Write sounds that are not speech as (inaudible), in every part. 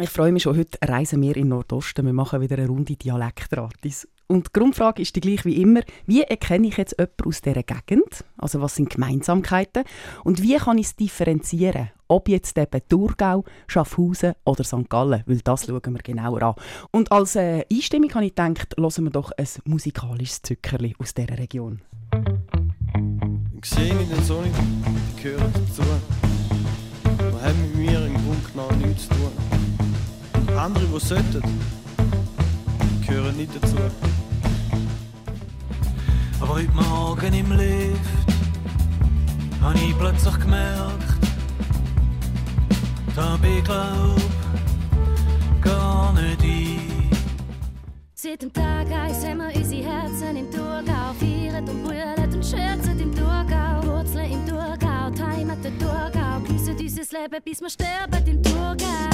Ich freue mich schon, heute reisen wir in Nordosten. Wir machen wieder eine Runde Dialektratis. Und die Grundfrage ist die gleiche wie immer. Wie erkenne ich jetzt jemanden aus dieser Gegend? Also was sind Gemeinsamkeiten? Und wie kann ich es differenzieren? Ob jetzt eben Thurgau, Schaffhausen oder St. Gallen? Weil das schauen wir genauer an. Und als äh, Einstimmung habe ich gedacht, hören wir doch ein musikalisches Zückerli aus dieser Region. Ich sehe nicht den Sonne, die gehören dazu. Die haben mit mir im Grunde genommen nichts zu tun. Andere, die sollten, gehören nicht dazu. Aber heute Morgen im Lift habe ich plötzlich gemerkt, da bin ich glaub gar nicht ein. Seit dem Tag eins haben wir unsere Herzen im Thurgau, feiern und brüllen und scherzen im Thurgau, Wurzeln im Thurgau, die Heimat der Thurgau, geniessen unser Leben, bis wir sterben im Thurgau.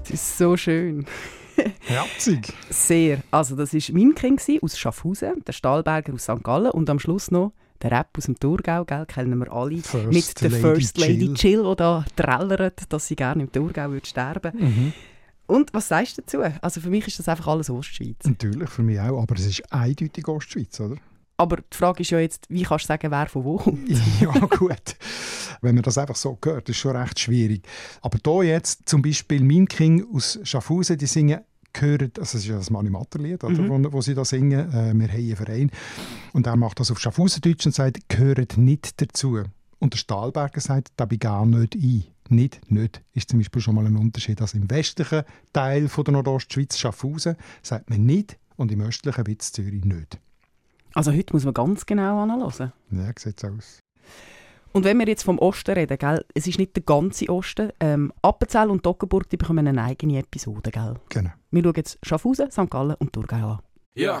Das ist so schön. (laughs) Herzig. Sehr. Also das war Mimking aus Schaffhausen, der Stahlberger aus St. Gallen und am Schluss noch der Rap aus dem Thurgau, gell, kennen wir alle, First mit der Lady First Lady Jill. Jill, die da trällert, dass sie gerne im Thurgau würde sterben Mhm. Und was sagst du dazu? Also für mich ist das einfach alles Ostschweiz. Natürlich, für mich auch. Aber es ist eindeutig Ostschweiz, oder? Aber die Frage ist ja jetzt, wie kannst du sagen, wer von wo kommt? (laughs) ja, gut. Wenn man das einfach so hört, ist schon recht schwierig. Aber hier jetzt zum Beispiel Mimking aus Schaffhausen, die singen gehören, also das ist ja das Mani Matter-Lied, oder, Mhm. wo, wo sie da singen, äh, wir haben einen Verein. Und er macht das auf Schaffhausendeutsch und sagt, gehören nicht dazu. Und der Stahlberger sagt, da bin ich gar nicht ein. Nicht, nicht, ist zum Beispiel schon mal ein Unterschied. Also im westlichen Teil von der Nordostschweiz, Schaffhausen, sagt man nicht und im östlichen Witz Zürich nicht. Also heute muss man ganz genau anhören. Ja, sieht so aus. Und wenn wir jetzt vom Osten reden, gell, es ist nicht der ganze Osten. Ähm, Appenzell und Toggenburg die bekommen eine eigene Episode. Gell? Genau. Wir schauen jetzt Schaffhausen, St. Gallen und Thurgau an. Ja.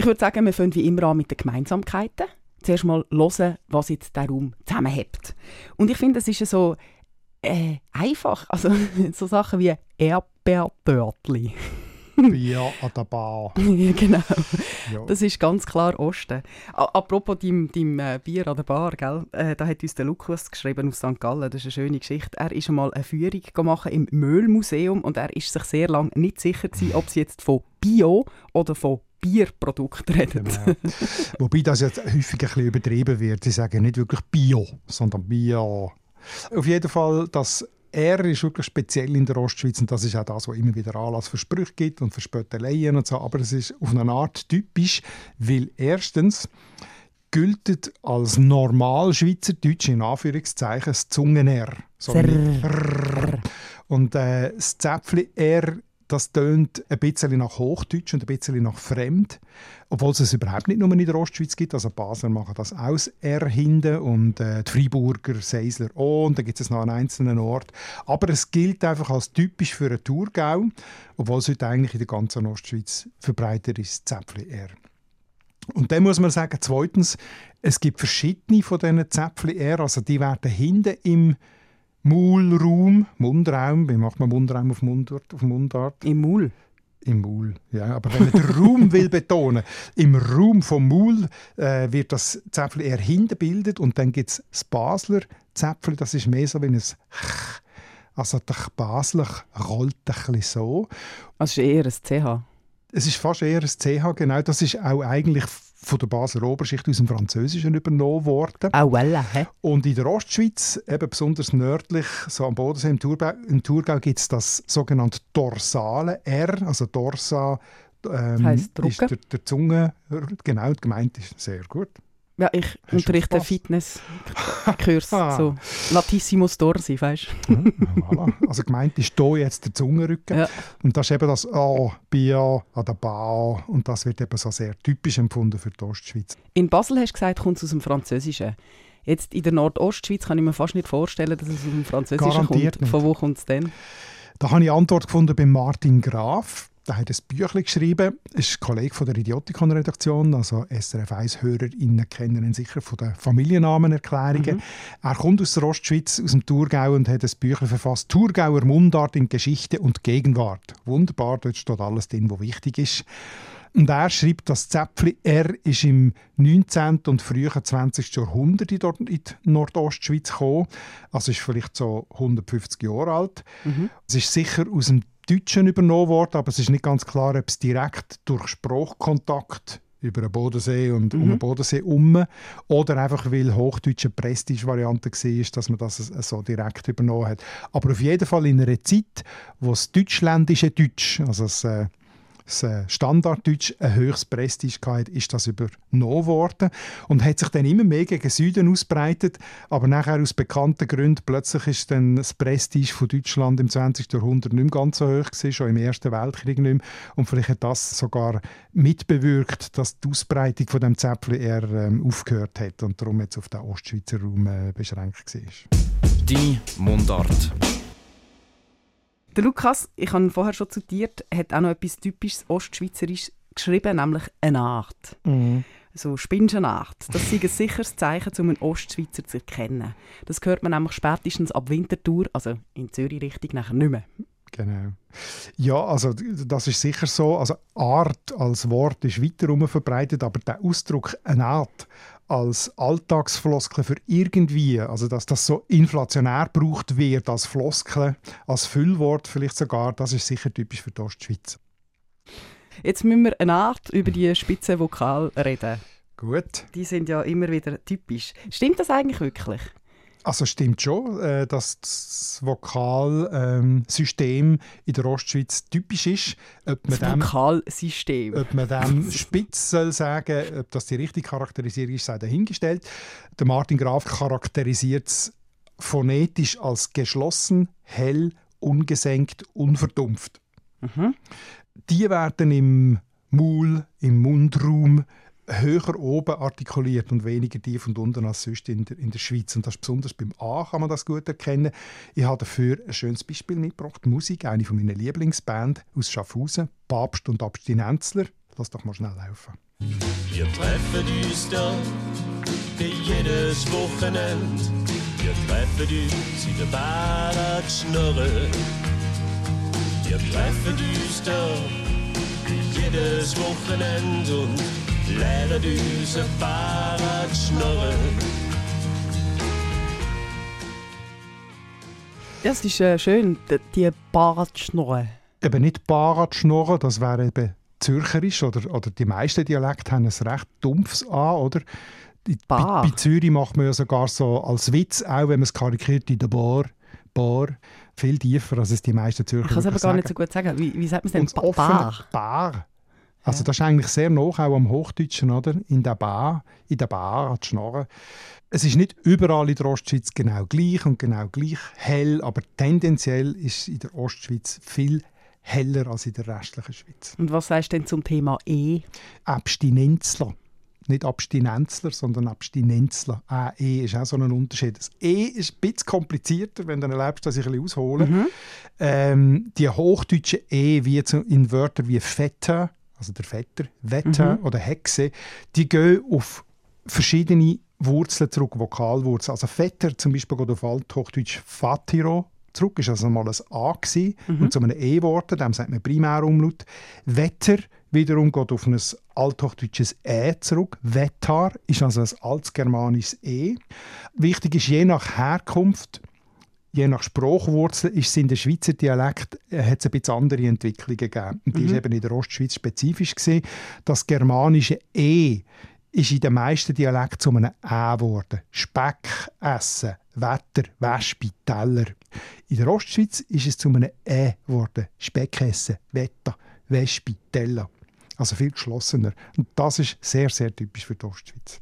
Ich würde sagen, wir fangen wie immer an mit den Gemeinsamkeiten. Zuerst mal hören, was jetzt der Raum zusammenhält. Und ich finde, es ist ja so äh, einfach. Also (laughs) so Sachen wie Erdbeertörtli. Bier an der Bar. (laughs) ja, genau. Ja. Das ist ganz klar Osten. A apropos deinem, äh, Bier an der Bar, gell? Äh, da hat uns der Lukas geschrieben aus St. Gallen. Das ist eine schöne Geschichte. Er ist einmal eine Führung machen im Müllmuseum und er ist sich sehr lange nicht sicher gewesen, ob sie jetzt von Bio oder von Bierprodukten reden. Genau. Wobei das jetzt häufig ein bisschen übertrieben wird. Sie sagen nicht wirklich Bio, sondern Bio. Auf jeden Fall, das R ist wirklich speziell in der Ostschweiz und das ist auch das, was immer wieder Anlass für Sprüche gibt und für Spötteleien und so. Aber es ist auf eine Art typisch, weil erstens gilt als normal Schweizerdeutsch in Anführungszeichen das Zungen-R. So. Und äh, das Zäpfli-R das tönt ein bisschen nach Hochdeutsch und ein bisschen nach Fremd, obwohl es es überhaupt nicht nur in der Ostschweiz gibt. Also Basler machen das aus R hinten und äh, die Freiburger, Seisler auch und dann gibt es noch an einzelnen Ort. Aber es gilt einfach als typisch für einen Thurgau, obwohl es heute eigentlich in der ganzen Ostschweiz verbreitet ist, Zäpfli R. Und dann muss man sagen, zweitens, es gibt verschiedene von diesen Zäpfli R, also die werden hinten im Maulraum, Mundraum, wie macht man Mundraum auf Mundart? Auf Mundart? Im Maul. Im Maul, ja. Aber wenn man den Raum will betonen, (laughs) im Raum vom Maul äh, wird das Zäpfli eher hinten bildet und dann gibt es das Basler Zäpfli, das ist mehr so wie ein Ch. Also der Basler rollt ein bisschen so. Also ist eher ein CH. Es ist fast eher ein CH, genau. Das ist auch eigentlich von der Basler Oberschicht aus dem Französischen übernommen worden. Ah, voilà, hä? Und in der Ostschweiz, eben besonders nördlich, so am Bodensee, im Thurgau, im Thurgau gibt es das sogenannte dorsale R, also Dorsa ähm, Drucken? ist der, der Zunge, genau, gemeint ist sehr gut. Ja, ich du unterrichte? Fitnesskurs, (laughs) Ah. so Latissimus Dorsi, weißt du? Voilà. Also gemeint ist hier jetzt der Zungenrücken. Ja. Und das ist eben das A, Bia, an der Ba. Und das wird eben so sehr typisch empfunden für die Ostschweiz. In Basel hast du gesagt, kommt es aus dem Französischen. Jetzt in der Nordostschweiz kann ich mir fast nicht vorstellen, dass es aus dem Französischen Garantiert kommt. nicht. Von wo kommt es denn? Da habe ich Antwort gefunden bei Martin Graf. Der hat ein Büchlein geschrieben, ist Kollege von der Idiotikon-Redaktion, also SRF 1-HörerInnen kennen ihn sicher von den Familiennamenerklärungen. Mhm. Er kommt aus der Ostschweiz, aus dem Thurgau und hat ein Büchlein verfasst, «Thurgauer Mundart in Geschichte und Gegenwart». Wunderbar, dort steht alles drin, was wichtig ist. Und er schreibt, das Zäpfli R ist im 19. und frühen 20. Jahrhundert in die Nordostschweiz gekommen. Also ist vielleicht so 150 Jahre alt. Mhm. Es ist sicher aus dem Deutschen übernommen worden, aber es ist nicht ganz klar, ob es direkt durch Sprachkontakt über den Bodensee und mhm. um den Bodensee herum oder einfach, weil Hochdeutsch eine Prestige-Variante war, dass man das so direkt übernommen hat. Aber auf jeden Fall in einer Zeit, wo das deutschländische Deutsch, also das äh, das äh, Standarddeutsch ein höchstes Prestige ist das übernommen worden und hat sich dann immer mehr gegen Süden ausbreitet, aber nachher aus bekannten Gründen plötzlich ist dann das Prestige von Deutschland im 20. Jahrhundert nicht mehr ganz so hoch gewesen, schon im Ersten Weltkrieg nicht mehr. und vielleicht hat das sogar mitbewirkt, dass die Ausbreitung von dem Zäpfchen eher ähm, aufgehört hat und darum jetzt auf den Ostschweizer Raum äh, beschränkt war. Die Mundart. Der Lukas, ich habe vorher schon zitiert, hat auch noch etwas typisches Ostschweizerisch geschrieben, nämlich eine Art. Mhm. So Spinschenart. Das ist ein sicheres Zeichen, um einen Ostschweizer zu erkennen. Das hört man nämlich spätestens ab Winterthur, also in Zürich-Richtung, nachher nicht mehr. Genau. Ja, also das ist sicher so. Also Art als Wort ist weiter verbreitet, aber der Ausdruck eine Art als Alltagsfloskel für irgendwie, also dass das so inflationär gebraucht wird als Floskel, als Füllwort vielleicht sogar, das ist sicher typisch für die Ostschweiz. Jetzt müssen wir eine Art über die Spitzenvokal reden. Gut. Die sind ja immer wieder typisch. Stimmt das eigentlich wirklich? Also stimmt schon, äh, dass das Vokalsystem in der Ostschweiz typisch ist. Ob das dem, Vokalsystem. Ob man dem (laughs) spitz soll sagen, ob das die richtige Charakterisierung ist, sei dahingestellt. Der Martin Graf charakterisiert es phonetisch als geschlossen, hell, ungesenkt, unverdumpft. Mhm. Die werden im Maul, im Mundraum höher oben artikuliert und weniger tief und unten als sonst in der, in der Schweiz. Und das besonders beim A kann man das gut erkennen. Ich habe dafür ein schönes Beispiel mitgebracht. Musik, eine von meinen Lieblingsbands aus Schaffhausen, Papst und Abstinenzler. Lass doch mal schnell laufen. Wir treffen uns da jedes Wochenende. Wir treffen uns in der Baratschnurre. Wir treffen uns da jedes Wochenende und ein paar schnurren. Das ist äh, schön, die Baratschnurren. Eben nicht Baratschnurren, das wäre eben Zürcherisch oder, oder die meisten Dialekte haben ein recht dumpfes A, oder? Bei, bei, Zürich macht man ja sogar so als Witz, auch wenn man es karikiert, in der Bar, Bar viel tiefer, als es die meisten Zürcher Ich kann es aber gar sagen. nicht so gut sagen. Wie, wie sagt man es denn? Und ba Bar? Bar. Also das ist eigentlich sehr nah auch am Hochdeutschen, oder? In der Bar, in der Bar, an Schnorren. Es ist nicht überall in der Ostschweiz genau gleich und genau gleich hell, aber tendenziell ist in der Ostschweiz viel heller als in der restlichen Schweiz. Und was sagst du denn zum Thema E? Abstinenzler. Nicht Abstinenzler, sondern Abstinenzler. Äh, e ist auch so ein Unterschied. Das E ist ein bisschen komplizierter, wenn du erlebst, dass ich ein bisschen aushole. Mhm. Ähm, die hochdeutschen E, wie in Wörtern wie Vetter, also der Vetter, Wetter mhm. oder Hexe, die gehen auf verschiedene Wurzeln zurück, Vokalwurzeln. Also Vetter zum Beispiel geht auf Althochdeutsch Fatiro zurück, ist also mal ein A gewesen, mhm. und zu einem E-Wort, dem sagt man Primärumlaut. Wetter wiederum geht auf ein althochdeutsches E zurück. Vettar ist also ein altgermanisches E. Wichtig ist, je nach Herkunft je nach Sprachwurzel ist es in der Schweizer Dialekt äh, hat es ein bisschen andere Entwicklungen gegeben. Und die mhm. ist eben in der Ostschweiz spezifisch gewesen. Das germanische E ist in den meisten Dialekten zu einem Ä geworden. Speck essen, Wetter, Wespe, Teller. In der Ostschweiz ist es zu einem Ä geworden. Speck essen, Wetter, Wespe, Teller. Also viel geschlossener. Und das ist sehr, sehr typisch für die Ostschweiz.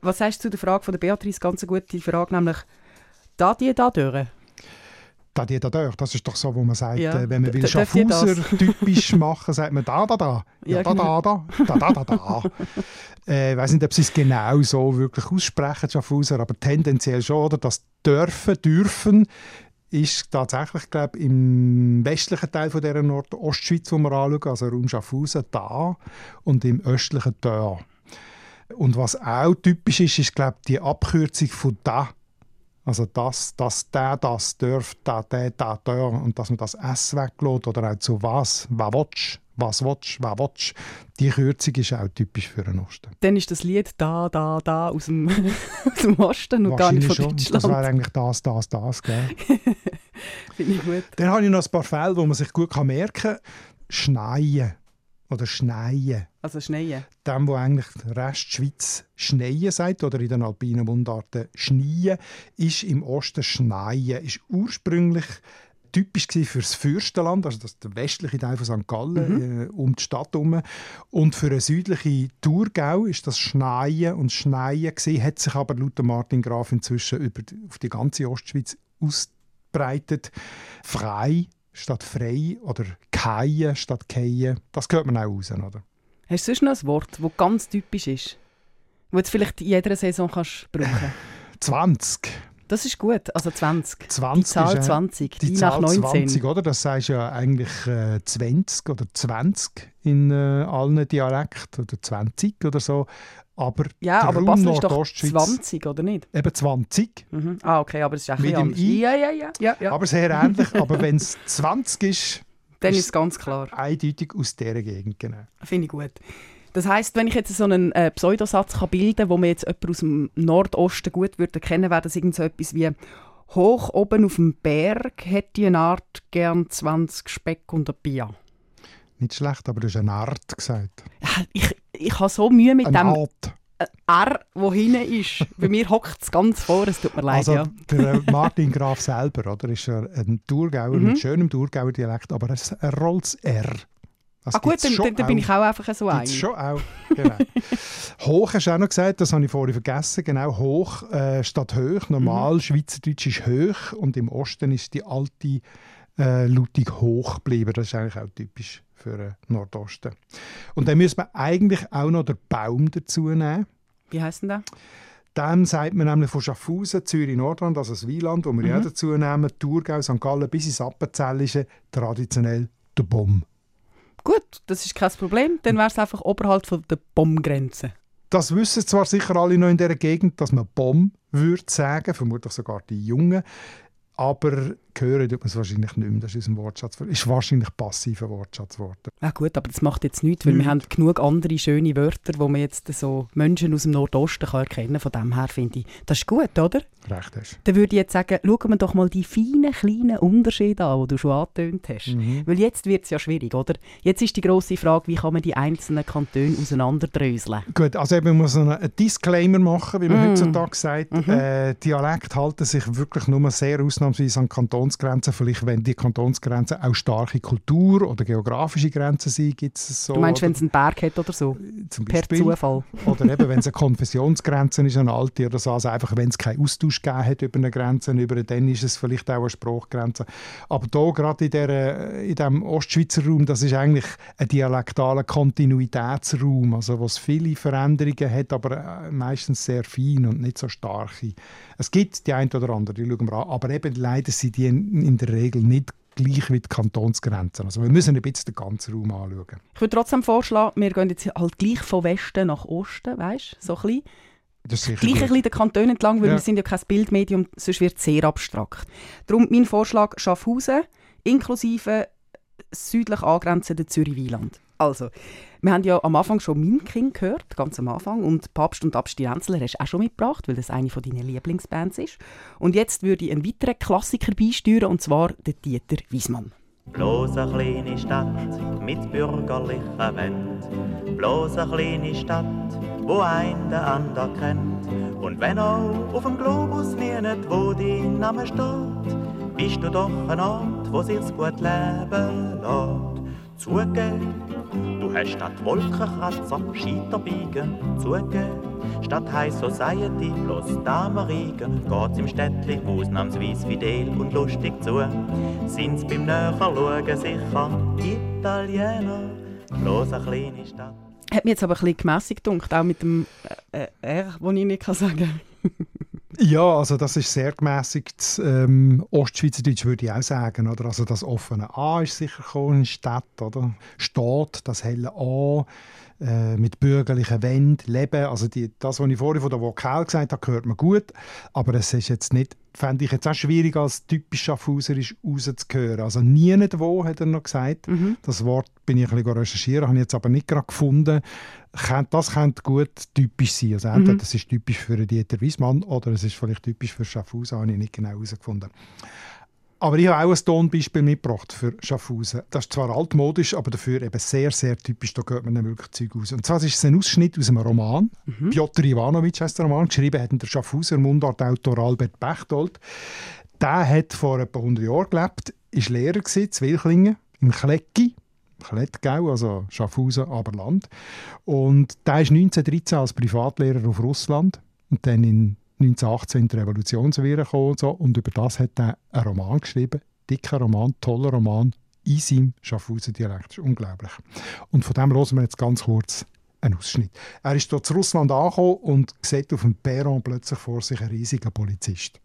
Was sagst du zu der Frage von der Beatrice? Ganz eine gute Frage, nämlich da die da durch? Da die da durch. Das ist doch so, wo man sagt, ja. äh, wenn man will Schaffhauser typisch machen, sagt man da da da, (laughs) ja, ja da, genau. da da da da da da. (laughs) äh, ich weiß nicht, ob sie es genau so wirklich aussprechen, Schaffhauser, aber tendenziell schon, oder? Das dürfen, dürfen ist tatsächlich, glaube im westlichen Teil von dieser Nordostschweiz, wo wir anschauen, also Raum Schaffhausen, da und im östlichen da. Und was auch typisch ist, ist, glaube die Abkürzung von da. Also das, das, der, das, dürft, da, der, da, der. Und dass man das S weglässt oder auch zu was, was willst, was willst, was willst. Die Kürzung ist auch typisch für den Osten. Dann ist das Lied «Da, da, da» aus dem, (laughs) aus dem Osten und gar nicht von schon. Deutschland. Das wäre eigentlich das, das, das. Gell? (laughs) Finde ich gut. Dann habe ich noch ein paar Fälle, wo man sich gut merken kann. Schneien oder Schneien. Also Schneien. Dem, wo eigentlich der Rest der Schweiz Schneien sagt oder in den alpinen Mundarten Schneien, ist im Osten Schneien. Ist ursprünglich typisch für das Fürstenland, also das der westliche Teil von St. Gallen, äh, um die Stadt herum. Und für den südlichen Thurgau ist das Schneien und Schneien gewesen, hat sich aber laut Martin Graf inzwischen über die, auf die ganze Ostschweiz ausbreitet. Frei statt frei oder keien statt keien. Das hört man auch raus, oder? Hast du sonst noch ein Wort, das ganz typisch ist? Das du vielleicht in jeder Saison kannst brauchen (laughs) 20. Das ist gut, also 20. 20 die Zahl ist, äh, 20, die, Die nach Zahl 19. 20, oder? Das sagst ja eigentlich äh, 20 oder 20 in äh, allen Dialekten oder 20 oder so. Aber ja, aber Raum Basel ist doch Nordostschweiz- 20, oder nicht? Eben 20. Mhm. Ah, okay, aber es ist ein Mit dem anders. I. Ja, ja, ja. ja, ja. Aber sehr ähnlich. (laughs) aber wenn es 20 ist, Dann ist- es ganz klar. eindeutig aus dieser Gegend. Genau. Finde ich gut. Das heisst, wenn ich jetzt so einen äh, Pseudosatz kann bilden kann, wo man jetzt jemand aus dem Nordosten gut würde kennen, wäre das irgend so etwas wie «Hoch oben auf dem Berg hätte ich eine Art gern 20 Speck und ein Bier». Nicht schlecht, aber du hast eine Art gesagt. Ich, ich habe so Mühe mit Eine dem Art. äh, R, wo hinten ist. Bei mir hockt es ganz vor, es tut mir leid. Also ja. der äh, Martin Graf selber, oder, ist ein Thurgauer Mhm. mit schönem Thurgauer Dialekt, aber es er rollt das R. Das ah gut, dann, dann, bin ich auch einfach so ein. Schon auch. Genau. (laughs) hoch hast du auch noch gesagt, das habe ich vorhin vergessen. Genau, hoch äh, statt hoch. Normal, Mhm. Schweizerdeutsch ist hoch und im Osten ist die alte äh, Lautung hoch geblieben. Das ist eigentlich auch typisch für den Nordosten. Und dann müssen wir eigentlich auch noch den Baum dazu nehmen. Wie heisst denn der? Dann sagt man nämlich von Schaffhausen, Zürich, Nordrhein, also das Wieland, wo wir ja Mhm. dazu nehmen, Thurgau, St. Gallen bis ins Appenzellische, traditionell der Baum. Gut, das ist kein Problem. Dann wäre es einfach oberhalb von der Bombgrenze. Das wissen zwar sicher alle noch in dieser Gegend, dass man Bomb würde sagen, vermutlich sogar die Jungen, aber hören tut man es wahrscheinlich nicht mehr. Das ist unser Wortschatz. Ist wahrscheinlich passiver Wortschatz geworden. Ja gut, aber das macht jetzt nichts, weil Nichts. wir haben genug andere schöne Wörter, wo man jetzt so Menschen aus dem Nordosten kann erkennen Von dem her finde ich, das ist gut, oder? Recht hast. Dann würde ich jetzt sagen, schauen wir doch mal die feinen, kleinen Unterschiede an, die du schon angetönt hast. Mhm. Weil jetzt wird es ja schwierig, oder? Jetzt ist die grosse Frage, wie kann man die einzelnen Kantone auseinanderdröseln? Gut, also eben, man muss einen einen Disclaimer machen, wie man Mm. heutzutage sagt. Mhm. Äh, Dialekt halten sich wirklich nur sehr ausnahmsweise an Kantonsgrenzen. Vielleicht, wenn die Kantonsgrenzen auch starke Kultur- oder geografische Grenzen sind, gibt es so. du meinst, wenn es einen Berg hat oder so? zum Per Beispiel. Zufall. (laughs) Oder eben, wenn es eine Konfessionsgrenze ist, eine alte oder so. Also einfach, wenn es keinen Austausch gegeben hat über eine Grenze, über, dann ist es vielleicht auch eine Spruchgrenze. Aber hier, gerade in, der, in diesem Ostschweizer Raum, das ist eigentlich ein dialektaler Kontinuitätsraum, also wo es viele Veränderungen hat, aber äh, meistens sehr fein und nicht so starke. Es gibt die ein oder andere, die schauen wir an, aber eben leider sind die in, in der Regel nicht gleich wie die Kantonsgrenzen. Also wir müssen ein bisschen den ganzen Raum anschauen. Ich würde trotzdem vorschlagen, wir gehen jetzt halt gleich von Westen nach Osten, weißt? So ein bisschen. Das ist Gleich ein bisschen den Kanton entlang, weil Ja. wir sind ja kein Bildmedium, sonst wird es sehr abstrakt. Darum mein Vorschlag Schaffhausen inklusive südlich angrenzende Zürich-Wieland. Also, wir haben ja am Anfang schon Minking gehört, ganz am Anfang, und Papst und Abstinenzler hast du auch schon mitgebracht, weil das eine von deinen Lieblingsbands ist. Und jetzt würde ich einen weiteren Klassiker beisteuern, und zwar den Dieter Wiesmann. Bloß eine kleine Stadt mit bürgerlichen Wänden. Bloß eine kleine Stadt, wo ein der ander kennt. Und wenn auch auf dem Globus nie nicht, wo dein Name steht, bist du doch ein Ort, wo sich's gut leben lässt. Hast statt Wolkenkratzer Scheiterbiegen. Zugeben, statt High Society bloß Damenriegen. Geht's im Städtli ausnahmsweise fidel und lustig zu. Sind's beim Näherschauen sicher Italiener. Bloß eine kleine Stadt. Hat mir jetzt aber ein bisschen gemässigt gedacht, auch mit dem äh, äh, R, das ich nicht kann sagen (laughs) Ja, also das ist sehr gemäßigt ähm, Ostschweizerdeutsch, würde ich auch sagen. Oder? Also das offene A ist sicher gekommen Stadt, oder? Stadt, das helle A, äh, mit bürgerlichen Wänden, Leben. Also die, das, was ich vorhin von der Vokal gesagt habe, gehört mir gut. Aber es ist jetzt nicht, fände ich jetzt auch schwierig, als typisch Schaffhauserisch rauszuhören. Also nie nicht wo, hat er noch gesagt. Mhm. Das Wort bin ich ein bisschen recherchieren, habe ich jetzt aber nicht gerade gefunden. Das könnte gut typisch sein. Also entweder Mhm. das ist typisch für Dieter Wiesmann oder es ist vielleicht typisch für Schaffhausen, habe ich nicht genau herausgefunden. Aber ich habe auch ein Tonbeispiel mitgebracht für Schaffhausen. Das ist zwar altmodisch, aber dafür eben sehr, sehr typisch. Da geht man dann wirklich Zeug raus. Und zwar ist es ein Ausschnitt aus einem Roman. Piotr Ivanovic heißt der Roman. Geschrieben hat der Schaffhauser Mundartautor Albert Bechtold. Der hat vor etwa 100 Jahren gelebt, ist Lehrer in Wilklingen, im Klecki. Klettgau, also Schaffhausen, Aberland. Und der ist 1913 als Privatlehrer auf Russland und dann in 1918 in die Revolutionswehre gekommen und, so. und über das hat er einen Roman geschrieben, dicker Roman, toller Roman, in seinem Schaffhauser Dialekt. Das ist unglaublich. Und von dem hören wir jetzt ganz kurz einen Ausschnitt. Er ist dort zu Russland angekommen und sieht auf dem Perron plötzlich vor sich einen riesigen Polizist.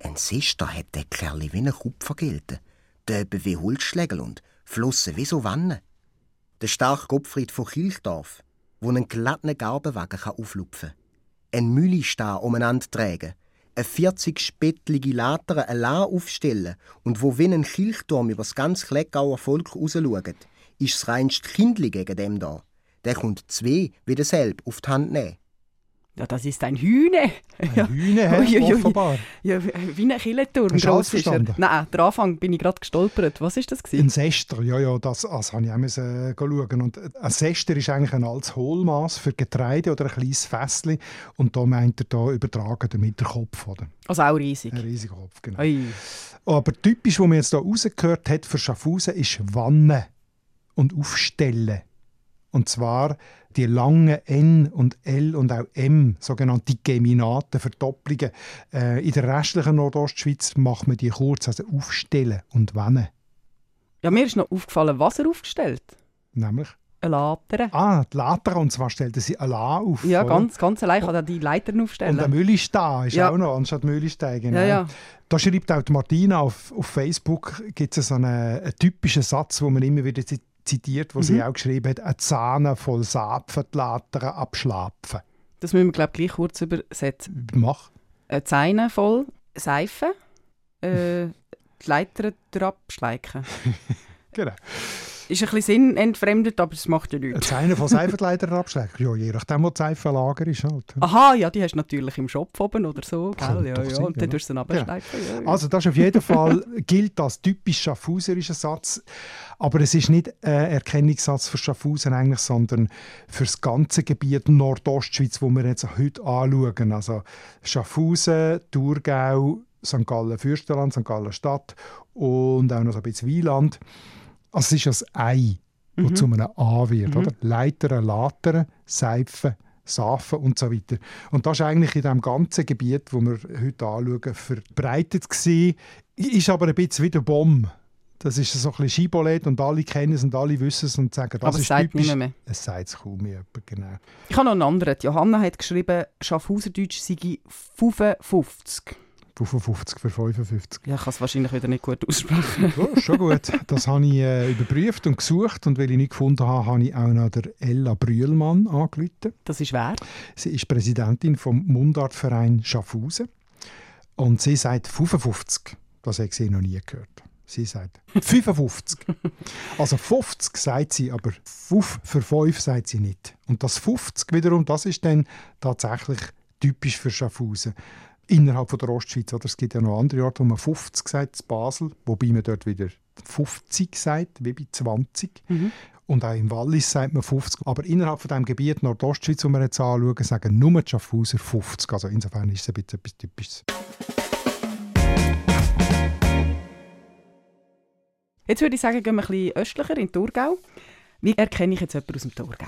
Ein Sister hat der Kerl wie ein Kupfer gelten. Döben wie Holzschlägel und Flossen wie so Wannen. Der starke Gottfried von Kilchdorf, wo einen glatten Garbenwagen auflupfen kann. Ein Müllistar umeinander tragen. Eine 40 spettlige Later allein aufstellen und wo wie ein Kirchturm über das ganze Kleckauer Volk rausschaut, ist das reinste Kindli gegen dem da. Der kommt zwei wie derselbe auf die Hand nehmen. Ja, das ist ein Hühne. Ein Hühne hat Uiuiui. offenbar. Ja, wie ein Killenturm. Hast du alles verstanden? Nein, der Anfang bin ich gerade gestolpert. Was ist das? Ein Gewesen? Sester, ja, ja, das, das habe ich auch müssen, äh, schauen. Und ein Sester ist eigentlich ein altes Hohlmaß für Getreide oder ein kleines Fässchen. Und da meint er da übertragen damit der Kopf. Oder? Also auch riesig. Ein riesiger Kopf, genau. Ui. Aber typisch, was man jetzt hier rausgehört hat für Schaffhausen, ist Wannen und Aufstellen. Und zwar die langen N und L und auch M, sogenannte Geminaten, Verdopplungen. Äh, in der restlichen Nordostschweiz macht man die kurz, also Aufstellen und Wannen. Ja, mir ist noch aufgefallen, was er aufgestellt Nämlich, Eine Later. ah, die Later, und zwar stellten sie allein auf. Ja, oder? ganz, ganz allein kann er die Leitern aufstellen. Und der Müllistag ist Ja. auch noch, anstatt Müllistag. Genau. Ja, ja. Da schreibt auch Martina auf, auf Facebook, gibt es so einen, einen typischen Satz, den man immer wieder zi- zitiert, wo Mhm. sie auch geschrieben hat, «Eine Zahne voll Sapfen, die Later abschlafen». Das müssen wir, glaube ich, gleich kurz übersetzen. Mach. Eine Zeine voll Seife, äh, die Leiter drauf schleichen. (laughs) Genau. Ist ein bisschen sinnentfremdet, aber es macht ja nichts. Zahne von Seifenleiter abschlägt. Ja, je nachdem, wo die Seifenlager ist halt. Aha, ja, die hast du natürlich im Shop oben oder so, gell? Ja, ja. sein, Und dann tust du sie abschleifen. Ja, ja. Also das ist auf jeden Fall gilt als typisch schaffhauserischer Satz, aber es ist nicht ein Erkennungssatz für Schaffhausen eigentlich, sondern für das ganze Gebiet Nordostschweiz, wo wir jetzt heute anschauen. Also Schaffhausen, Thurgau, St. Gallen Fürstenland, St. Gallen Stadt und auch noch so ein bisschen Wieland. Also es ist das Ei, das Mhm. zu einem A wird, oder? Leitern, Latern, Seifen, Safen und so weiter. Und das ist eigentlich in dem ganzen Gebiet, wo wir heute anschauen, verbreitet gewesen. Ist aber ein bisschen wie der Bomb. Das ist so ein bisschen Skibolet und alle kennen es und alle wissen es und sagen, das Aber es ist sagt typisch. mehr. Es sagt es kaum jemand, genau. Ich habe noch einen anderen. Die Johanna hat geschrieben, Schaffhauserdeutsch sei 55. 55 für 55. Ja, ich kann es wahrscheinlich wieder nicht gut aussprechen. Ja, schon gut. Das habe ich äh, überprüft und gesucht und weil ich nicht gefunden habe, habe ich auch noch der Ella Brühlmann angerufen. Das ist wer? Sie ist Präsidentin vom Mundartverein Schaffhausen und sie sagt 55. Das habe ich sie noch nie gehört. Sie sagt 55. (laughs) also 50 sagt sie, aber 5 für 5 sagt sie nicht. Und das 50 wiederum, das ist dann tatsächlich typisch für Schaffhausen. Innerhalb von der Ostschweiz. Oder? Es gibt ja noch andere Orte, wo man 50 sagt, in Basel, wobei man dort wieder 50 sagt, wie bei 20. Und auch im Wallis sagt man 50. Aber innerhalb von dem Gebiet Nordostschweiz, das wir jetzt anschauen, sagen nur die Schaffhauser 50. Also insofern ist es ein bisschen etwas Typisches. Jetzt würde ich sagen, gehen wir ein bisschen östlicher in Thurgau. Wie erkenne ich jetzt jemanden aus dem Thurgau?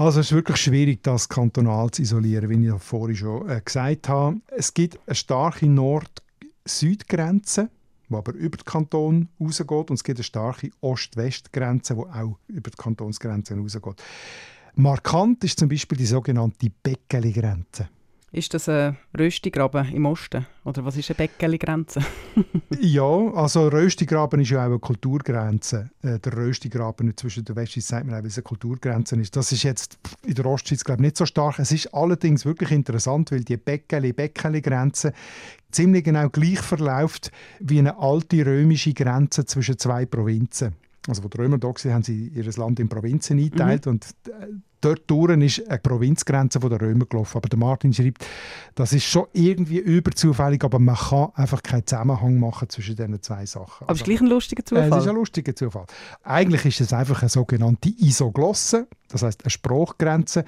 Also es ist wirklich schwierig, das kantonal zu isolieren, wie ich vorhin schon äh, gesagt habe. Es gibt eine starke Nord-Süd-Grenze, die aber über den Kanton rausgeht. Und es gibt eine starke Ost-West-Grenze, die auch über die Kantonsgrenze rausgeht. Markant ist zum Beispiel die sogenannte Beckeli-Grenze. Ist das ein Röstigraben im Osten? Oder was ist eine Bäckeli-Grenze? (laughs) ja, also Röstigraben ist ja auch eine Kulturgrenze. Äh, der Röstigraben zwischen der Westschweiz sagt man auch, weil es eine Kulturgrenze ist. Das ist jetzt in der Ostschweiz glaube ich, nicht so stark. Es ist allerdings wirklich interessant, weil die Bäckeli-Bäckeli-Grenze ziemlich genau gleich verläuft wie eine alte römische Grenze zwischen zwei Provinzen. Also, wo die Römer da waren, haben sie ihr Land in Provinzen eingeteilt mhm. und äh, dort durch ist eine Provinzgrenze der Römer gelaufen. Aber der Martin schreibt, das ist schon irgendwie überzufällig, aber man kann einfach keinen Zusammenhang machen zwischen diesen zwei Sachen. Aber es ist gleich ein lustiger Zufall. Äh, es ist ein lustiger Zufall. Eigentlich ist es einfach eine sogenannte Isoglosse, das heißt eine Sprachgrenze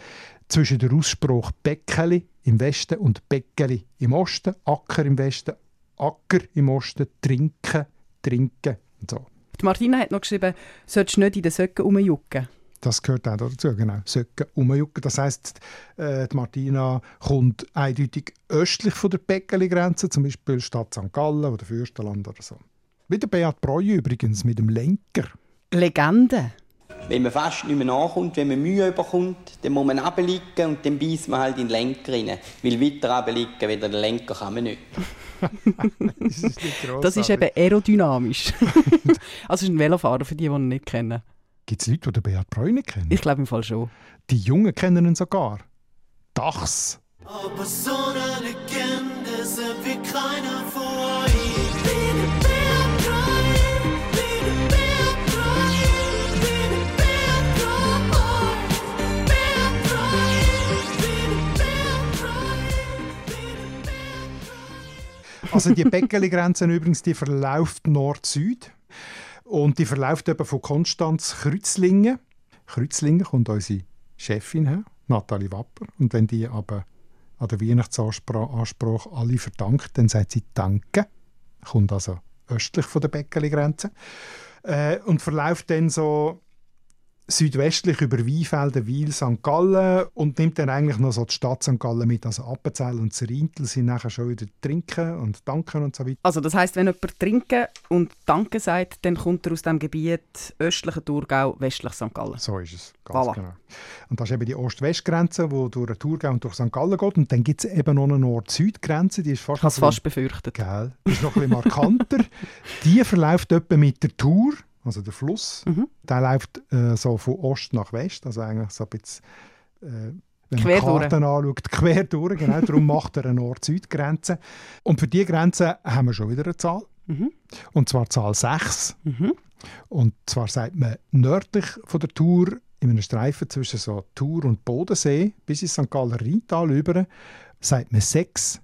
zwischen dem Ausspruch Bäckeli im Westen und Bäckeli im Osten, Acker im Westen, Acker im Osten, Trinken, Trinken und so. Die Martina hat noch geschrieben, solltest du nicht in den Söcken rumjucken. Das gehört auch dazu, genau. Söcken umjucken. Das heisst, äh, die Martina kommt eindeutig östlich von der Bäckeli-Grenze, zum Beispiel Stadt St. Gallen oder Fürstenland oder so. Wie der Beat Breu übrigens mit dem Lenker. Legende. Wenn man fast nicht mehr nachkommt, wenn man Mühe überkommt, dann muss man runterliegen und dann beißt man halt in den Lenker rein. Weil weiter runterliegen, wieder den Lenker kann man nicht. (laughs) das, ist das ist eben aerodynamisch. (laughs) also ist ein Velofahrer für die, die ihn nicht kennen. Gibt es Leute, die den Beat nicht kennen? Ich glaube im Fall schon. Die Jungen kennen ihn sogar. Dachs. Aber so eine Legende sind wie keiner vor Also die Bäckeli-Grenze (laughs) übrigens, die verläuft Nord-Süd. Und die verläuft eben von Konstanz Kreuzlingen. Kreuzlingen kommt unsere Chefin her, Nathalie Wapper. Und wenn die aber an der Weihnachtsanspruch alle verdankt, dann sagt sie Danke. Kommt also östlich von der Bäckeli-Grenze. Äh, und verläuft dann so südwestlich über Weinfelden, Wiel, St. Gallen und nimmt dann eigentlich noch so die Stadt St. Gallen mit. Also Appenzell und Zerintel sind nachher schon wieder trinken und danken und so weiter. Also das heißt, wenn jemand trinken und danken sagt, dann kommt er aus dem Gebiet östlicher Thurgau, westlich St. Gallen. So ist es, ganz voilà. genau. Und das ist eben die Ost-West-Grenze, die durch Thurgau und durch St. Gallen geht. Und dann gibt es eben noch eine Nord-Süd-Grenze, die ist fast... Ich fast befürchtet. Gell, die ist noch ein bisschen markanter. die verläuft etwa mit der Tour also der Fluss, mhm. der läuft äh, so von Ost nach West, also eigentlich so ein bisschen, äh, wenn man quer Karten anschaut, (laughs) quer durch, genau, darum macht er eine Nord-Süd-Grenze. Und für diese Grenze haben wir schon wieder eine Zahl, mhm. und zwar Zahl 6. Mhm. Und zwar sagt man nördlich von der Tour, in einem Streifen zwischen so Tour und Bodensee, bis ins St. Galler Rheintal über, sagt man 6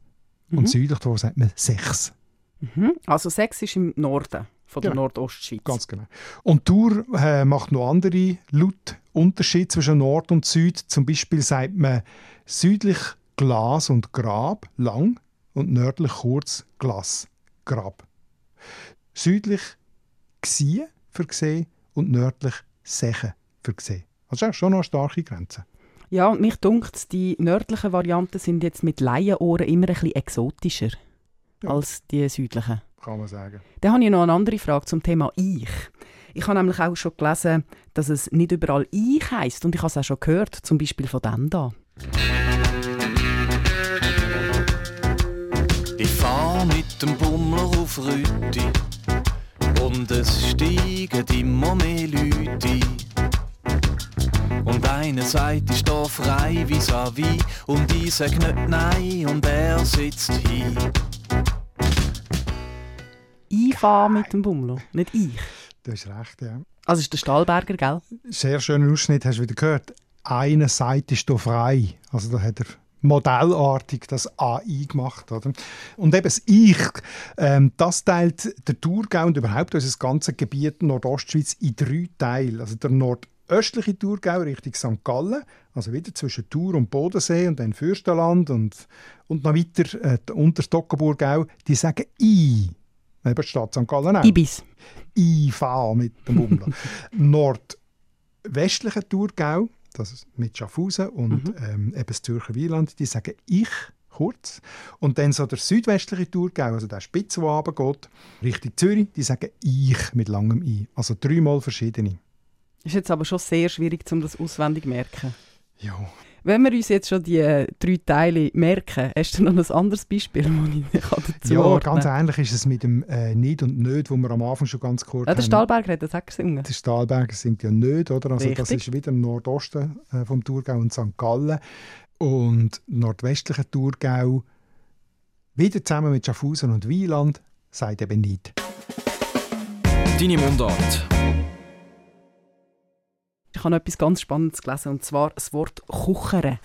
und mhm. südlich davon sagt man 6. Mhm. Also 6 ist im Norden von der genau. Nordostschweiz. Ganz genau. Und Tour äh, macht noch andere laut Unterschiede zwischen Nord und Süd. Zum Beispiel sagt man südlich Glas und Grab lang und nördlich kurz Glas Grab. Südlich Gsie für gesehen und nördlich Seche für gesehen. Also schon noch eine starke Grenze. Ja, und mich dunkt die nördlichen Varianten sind jetzt mit Laienohren immer ein bisschen exotischer ja. als die südlichen kann man sagen. Dann habe ich noch eine andere Frage zum Thema Ich. Ich habe nämlich auch schon gelesen, dass es nicht überall Ich heißt und ich habe es auch schon gehört, zum Beispiel von dem da. Ich fahre mit dem Bummler auf Rüti und es steigen immer mehr Leute ein. Und einer sagt, ich stehe frei vis-à-vis -vis, und ich sag nicht nein und er sitzt hin einfahren mit dem Bummler, nicht ich. Du hast recht, ja. Also ist der Stahlberger, gell? Sehr schöner Ausschnitt, hast du wieder gehört. Eine Seite ist hier frei. Also da hat er modellartig das AI gemacht. Oder? Und eben das Ich, ähm, das teilt der Thurgau und überhaupt unser ganzes Gebiet Nordostschweiz in drei Teile. Also der nordöstliche Thurgau Richtung St. Gallen, also wieder zwischen Thur und Bodensee und dann Fürstenland und, und noch weiter äh, unter Stockenburgau, die sagen I eben Stadt St. Gallen auch. Ibis. IV mit dem Bummler. (laughs) Nordwestliche Thurgau, das ist mit Schaffhausen und mhm. ähm, eben das Zürcher Wieland, die sagen «ich» kurz. Und dann so der südwestliche Thurgau, also der Spitze, der runtergeht, Richtung Zürich, die sagen «ich» mit langem «i». Also dreimal verschiedene. Ist jetzt aber schon sehr schwierig, um das auswendig zu merken. Ja. Wenn wir uns jetzt schon die äh, drei Teile merken, hast du noch ein anderes Beispiel, (laughs) das ich dazu Ja, ordnen ganz ähnlich ist es mit dem äh, Nicht und Nicht, wo wir am Anfang schon ganz kurz Ja, der Stahlberger hat das auch gesungen. Der Stahlberger singt ja nicht, oder? Also das Richtig. ist wieder im Nordosten äh, vom Thurgau und St. Gallen. Und nordwestliche Thurgau, wieder zusammen mit Schaffhausen und Wieland, sagt eben nicht. Deine Mundart. Ich habe etwas ganz Spannendes gelesen, und zwar das Wort «kuchere».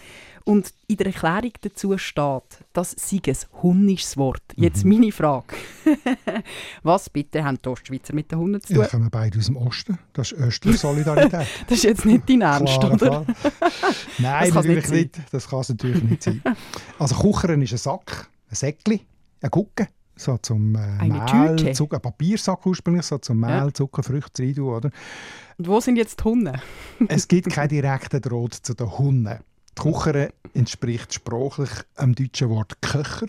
Und in der Erklärung dazu steht, das sei ein hunnisches Wort. Jetzt meine Frage. (laughs) Was bitte haben die Ostschweizer mit den Hunden zu tun? Ja, kommen beide aus dem Osten. Das ist östliche Solidarität. (laughs) Das ist jetzt nicht dein Ernst, Klar, oder? klar. (laughs) Nein, kann's natürlich nicht nicht, Das kann es natürlich nicht sein. Also Kuchern ist ein Sack, ein Säckli, ein Gucke, so zum äh, Mehl, Tüte. Zucker, Papiersack ursprünglich, so zum Mehl, Ja. Zucker, Früchte rein oder? Und wo sind jetzt die Hunde? (laughs) Es gibt keinen (laughs) direkten Draht zu den Hunden. Die Kuchere entspricht sprachlich dem deutschen Wort Köcher.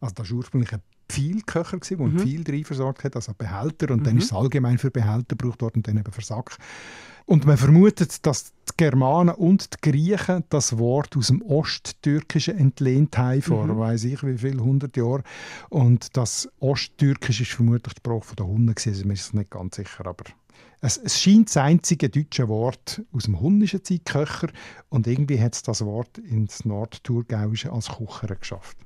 Also das war ursprünglich ein Pfeilköcher, der Mhm. einen Pfeil drin versorgt hat, also Behälter. Und dann ist es allgemein für Behälter gebraucht worden und dann eben für Sack. Und man vermutet, dass die Germanen und die Griechen das Wort aus dem Osttürkischen entlehnt haben, vor Mhm. weiß ich wie viel, hundert Jahren. Und das Osttürkisch ist vermutlich die Sprache der Hunde gewesen. Also man ist nicht ganz sicher, aber es, es scheint das einzige deutsche Wort aus dem Hundischen zu sein, Köcher. Und irgendwie hat es das Wort ins Nordthurgauische als Kucher geschafft.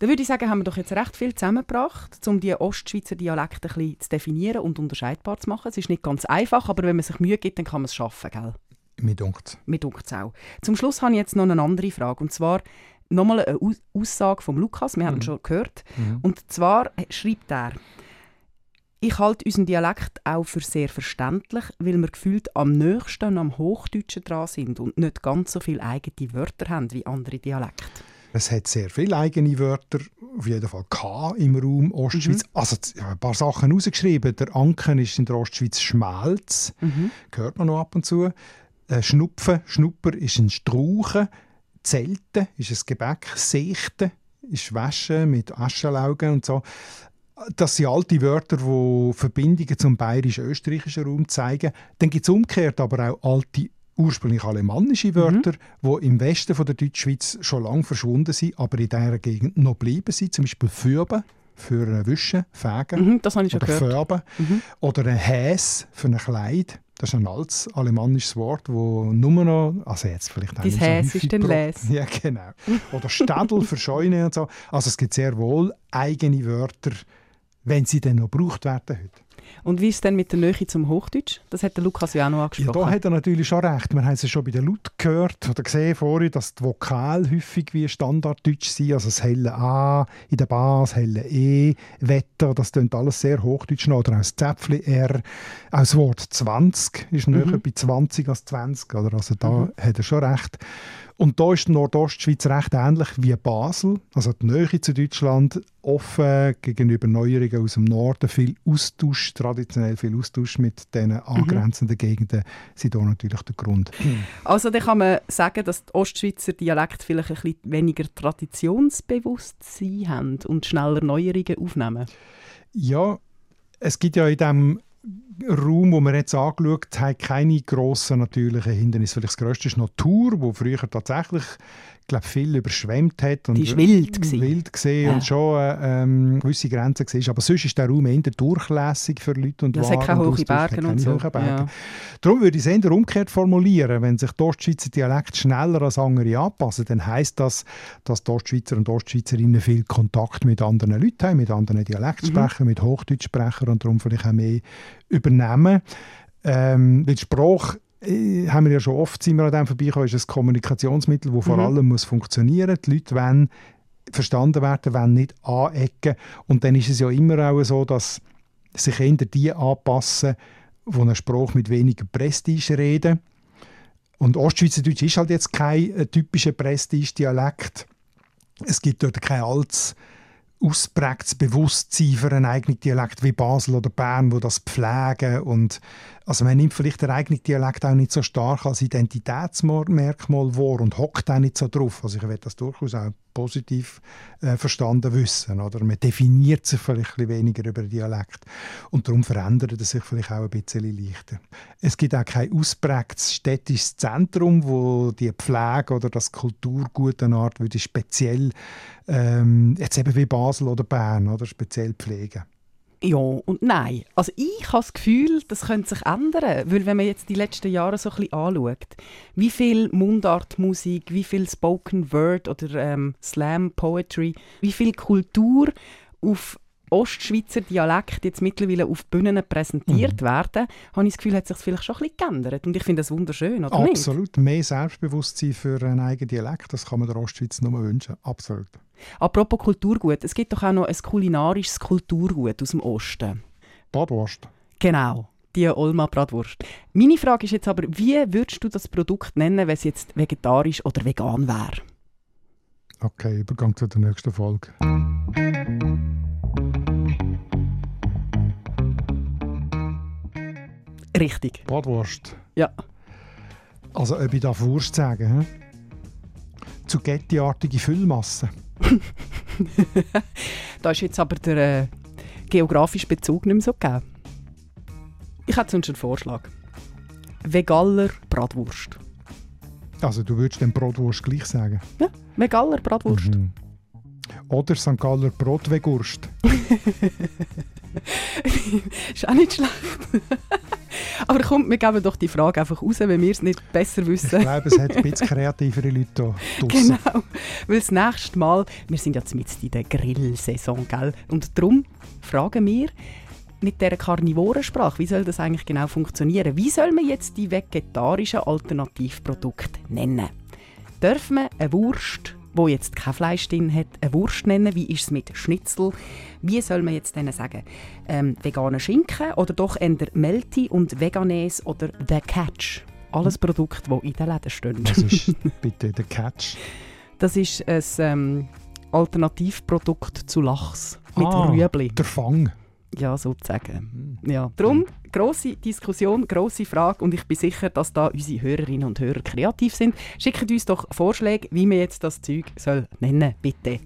Dann würde ich sagen, haben wir doch jetzt recht viel zusammengebracht, um die Ostschweizer Dialekte ein bisschen zu definieren und unterscheidbar zu machen. Es ist nicht ganz einfach, aber wenn man sich Mühe gibt, dann kann man es schaffen, gell? Mir dunkt Mir es auch. Zum Schluss habe ich jetzt noch eine andere Frage. Und zwar nochmal eine Aus Aussage von Lukas. Wir haben ihn schon gehört. Und zwar schreibt er, ich halte unseren Dialekt auch für sehr verständlich, weil wir gefühlt am nächsten am Hochdeutschen dran sind und nicht ganz so viele eigene Wörter haben wie andere Dialekte. Es hat sehr viele eigene Wörter, auf jeden Fall K im Raum Ostschweiz. Also z- ich habe ein paar Sachen rausgeschrieben. Der Anken ist in der Ostschweiz Schmelz, hört man noch ab und zu. Äh, Schnupfen, Schnupper ist ein Strauchen. Zelten ist ein Gebäck. Seichten ist Waschen mit Aschenlaugen und so. Das sind alte Wörter, die Verbindungen zum bayerisch-österreichischen Raum zeigen. Dann gibt es umgekehrt aber auch alte ursprünglich alemannische Wörter, die im Westen von der Deutschschweiz schon lange verschwunden sind, aber in dieser Gegend noch geblieben sind. Zum Beispiel Fürben für äh, Wischen, Fegen Mhm, das habe ich schon oder gehört. Färben. Oder ein Häs für ein Kleid. Das ist ein altes alemannisches Wort, das nur noch, also jetzt vielleicht nicht so Häs ist pro- Läs. (laughs) Ja, genau. Oder Städel für Scheune und so. Also es gibt sehr wohl eigene Wörter, wenn sie dann noch gebraucht werden heute. Und wie ist es denn mit der Nähe zum Hochdeutsch? Das hat der Lukas ja auch noch Ja, angesprochen. da hat er natürlich schon recht. Wir haben es ja schon bei den Laut gehört oder gesehen vorhin, dass die Vokale häufig wie Standarddeutsch sind. Also das helle A in der Bas, helle E, Wetter, das klingt alles sehr hochdeutsch nach. Oder auch das Zäpfli R. Auch das Wort 20 ist näher bei 20 als 20. Oder? Also da hat er schon recht. Und da ist die Nordostschweiz recht ähnlich wie Basel. Also die Nähe zu Deutschland offen gegenüber Neuerungen aus dem Norden. Viel Austausch, traditionell viel Austausch mit den angrenzenden Gegenden sind da natürlich der Grund. Also dann kann man sagen, dass die Ostschweizer Dialekte vielleicht ein bisschen weniger Traditionsbewusstsein haben und schneller Neuerungen aufnehmen. Ja, es gibt ja in dem Raum, wo wir jetzt angeschaut haben, keine grossen natürlichen Hindernisse. Vielleicht das grösste ist Natur, wo früher tatsächlich glaube viel überschwemmt hat. Und Die ist wild gewesen. Wild gesehen Ja. und schon äh, ähm, gewisse Grenzen gesehen. Aber sonst ist der Raum eher durchlässig für Leute und Ja, es hat keine hohen. Berge und so. Berge. Ja. Darum würde ich es eher umgekehrt formulieren. Wenn sich die Ostschweizer Dialekt schneller als andere anpassen, dann heisst das, dass die Ostschweizer und Ostschweizerinnen viel Kontakt mit anderen Leuten haben, mit anderen Dialektsprechern, mit Hochdeutschsprechern und darum vielleicht auch mehr übernehmen. Ähm, weil Sprache haben wir ja schon oft sind wir an dem vorbeigekommen, ist ein Kommunikationsmittel, das vor allem muss funktionieren. Die Leute wollen verstanden werden, wollen nicht anecken. Und dann ist es ja immer auch so, dass sich eher die anpassen, die einen Spruch mit weniger Prestige reden. Und Ostschweizerdeutsch ist halt jetzt kein äh, typischer Prestige-Dialekt. Es gibt dort kein allzu ausprägtes Bewusstsein für einen eigenen Dialekt wie Basel oder Bern, wo das pflegen und also man nimmt vielleicht den eigenen Dialekt auch nicht so stark als Identitätsmerkmal wahr und hockt auch nicht so drauf. Also ich werde das durchaus auch positiv äh, verstanden wissen. Oder? Man definiert sich vielleicht ein weniger über den Dialekt und darum verändert es sich vielleicht auch ein bisschen leichter. Es gibt auch kein ausprägtes städtisches Zentrum, wo die Pflege oder das Kulturgut eine Art würde speziell ähm, jetzt eben wie Basel oder Bern oder speziell pflegen. Ja und nein. Also ich habe das Gefühl, das könnte sich ändern, weil wenn man jetzt die letzten Jahre so ein bisschen anschaut, wie viel Mundartmusik, wie viel Spoken Word oder ähm, Slam Poetry, wie viel Kultur auf Ostschweizer Dialekt jetzt mittlerweile auf Bühnen präsentiert mhm. werden, habe ich das Gefühl, hat sich vielleicht schon ein bisschen geändert. Und ich finde das wunderschön, oder Absolut. Nicht? Mehr Selbstbewusstsein für einen eigenen Dialekt, das kann man der Ostschweiz nur wünschen. Absolut. Apropos Kulturgut, es gibt doch auch noch ein kulinarisches Kulturgut aus dem Osten. Bratwurst. Genau, die Olma Bratwurst. Meine Frage ist jetzt aber, wie würdest du das Produkt nennen, wenn es jetzt vegetarisch oder vegan wäre? Okay, Übergang zu der nächsten Folge. Richtig. Bratwurst. Ja. Also, ob ich darf Wurst sagen, he? Zugetti-artige Füllmasse. (laughs) da ist jetzt aber der äh, geografische Bezug nicht mehr so gegeben. Ich hätte sonst einen Vorschlag. Vegaler Bratwurst. Also du würdest den Bratwurst gleich sagen? Ja, Vegaler Bratwurst. Mhm. Oder St. Galler Brotwegurst. (laughs) ist auch nicht schlecht. (laughs) Aber komm, wir geben doch die Frage einfach raus, wenn wir es nicht besser wissen. Ich glaube, es hat ein bisschen (laughs) kreativere Leute hier Genau, weil das nächste Mal, wir sind jetzt mit in der Grillsaison, gell? Und darum fragen wir, mit dieser Karnivorensprache, wie soll das eigentlich genau funktionieren? Wie soll man jetzt die vegetarischen Alternativprodukte nennen? Dürfen wir eine Wurst wo jetzt kein Fleisch drin hat, eine Wurst nennen? Wie ist es mit Schnitzel? Wie soll man jetzt denen sagen? Ähm, veganer Schinken oder doch eher Melti und Veganes oder The Catch? Alles Produkte, die in den Läden stehen. Was ist bitte The Catch? Das ist ein ähm, Alternativprodukt zu Lachs mit ah, Rüebli. Der Fang. Ja, sozusagen. Ja, darum grosse Diskussion, grosse Frage und ich bin sicher, dass da unsere Hörerinnen und Hörer kreativ sind. Schickt uns doch Vorschläge, wie man jetzt das Zeug soll nennen bitte.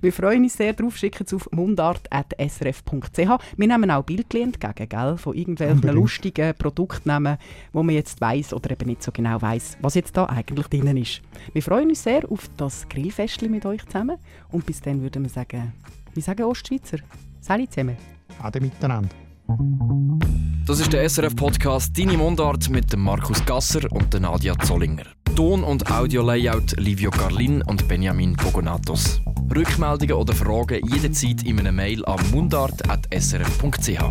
Wir freuen uns sehr drauf. Schickt es auf mundart.srf.ch. Wir nehmen auch Bildchen entgegen, gell, von irgendwelchen Unbedingt. lustigen Produktnamen, wo man jetzt weiß oder eben nicht so genau weiß, was jetzt da eigentlich drin ist. Wir freuen uns sehr auf das Grillfestchen mit euch zusammen und bis dann würden wir sagen, wie sagen Ostschweizer? Salut zusammen. Ade miteinander. Das ist der SRF-Podcast «Deine Mundart» mit Markus Gasser und Nadia Zollinger. Ton- und Audio-Layout Livio Carlin und Benjamin Pogonatos. Rückmeldungen oder Fragen jederzeit in einer Mail an mundart.srf.ch.